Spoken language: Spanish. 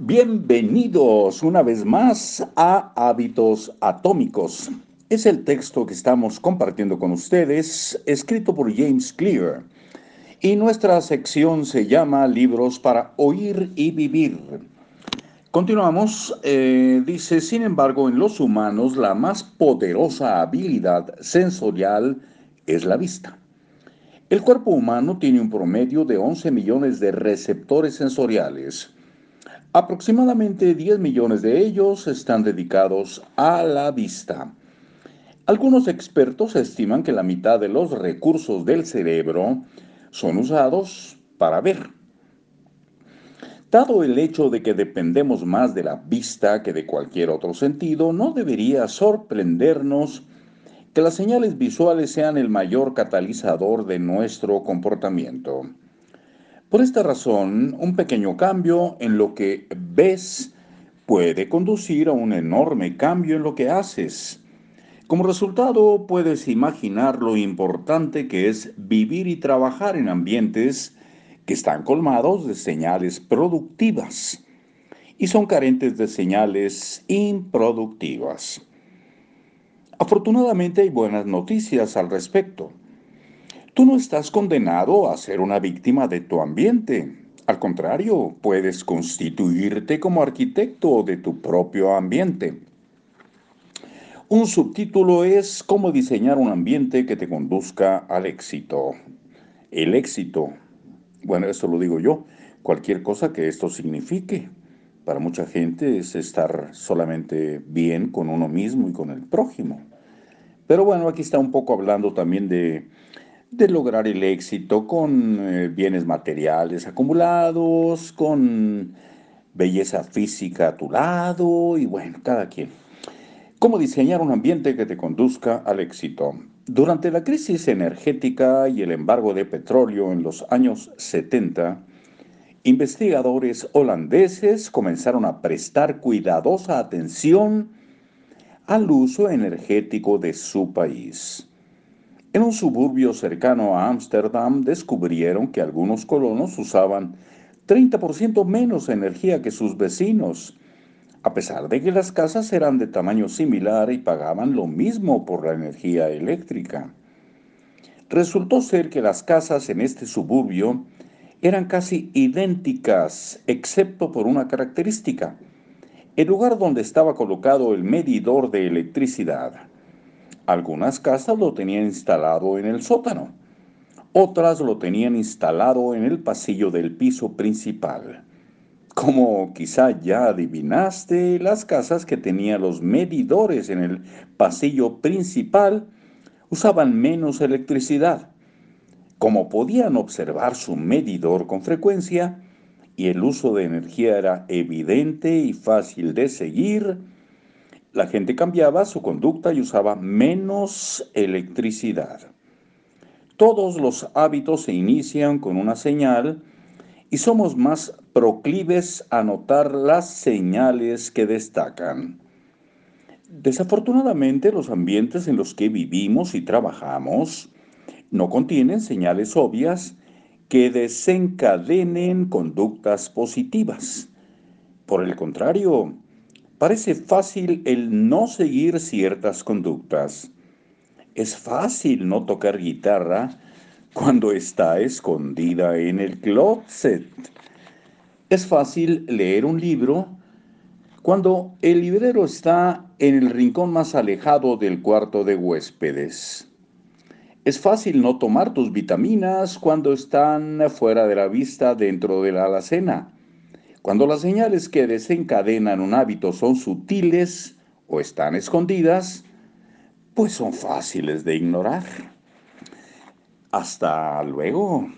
Bienvenidos una vez más a Hábitos Atómicos. Es el texto que estamos compartiendo con ustedes, escrito por James Clear. Y nuestra sección se llama Libros para Oír y Vivir. Continuamos. Eh, dice, sin embargo, en los humanos la más poderosa habilidad sensorial es la vista. El cuerpo humano tiene un promedio de 11 millones de receptores sensoriales. Aproximadamente 10 millones de ellos están dedicados a la vista. Algunos expertos estiman que la mitad de los recursos del cerebro son usados para ver. Dado el hecho de que dependemos más de la vista que de cualquier otro sentido, no debería sorprendernos que las señales visuales sean el mayor catalizador de nuestro comportamiento. Por esta razón, un pequeño cambio en lo que ves puede conducir a un enorme cambio en lo que haces. Como resultado, puedes imaginar lo importante que es vivir y trabajar en ambientes que están colmados de señales productivas y son carentes de señales improductivas. Afortunadamente hay buenas noticias al respecto. Tú no estás condenado a ser una víctima de tu ambiente. Al contrario, puedes constituirte como arquitecto de tu propio ambiente. Un subtítulo es Cómo diseñar un ambiente que te conduzca al éxito. El éxito. Bueno, esto lo digo yo. Cualquier cosa que esto signifique. Para mucha gente es estar solamente bien con uno mismo y con el prójimo. Pero bueno, aquí está un poco hablando también de, lograr el éxito con eh, bienes materiales acumulados, con belleza física a tu lado y bueno, cada quien. ¿Cómo diseñar un ambiente que te conduzca al éxito? Durante la crisis energética y el embargo de petróleo en los años 70, investigadores holandeses comenzaron a prestar cuidadosa atención al uso energético de su país. En un suburbio cercano a Ámsterdam descubrieron que algunos colonos usaban 30% menos energía que sus vecinos, a pesar de que las casas eran de tamaño similar y pagaban lo mismo por la energía eléctrica. Resultó ser que las casas en este suburbio eran casi idénticas, excepto por una característica el lugar donde estaba colocado el medidor de electricidad. Algunas casas lo tenían instalado en el sótano, otras lo tenían instalado en el pasillo del piso principal. Como quizá ya adivinaste, las casas que tenían los medidores en el pasillo principal usaban menos electricidad. Como podían observar su medidor con frecuencia, y el uso de energía era evidente y fácil de seguir, la gente cambiaba su conducta y usaba menos electricidad. Todos los hábitos se inician con una señal y somos más proclives a notar las señales que destacan. Desafortunadamente, los ambientes en los que vivimos y trabajamos no contienen señales obvias que desencadenen conductas positivas. Por el contrario, parece fácil el no seguir ciertas conductas. Es fácil no tocar guitarra cuando está escondida en el closet. Es fácil leer un libro cuando el librero está en el rincón más alejado del cuarto de huéspedes. Es fácil no tomar tus vitaminas cuando están fuera de la vista dentro de la alacena. Cuando las señales que desencadenan un hábito son sutiles o están escondidas, pues son fáciles de ignorar. Hasta luego.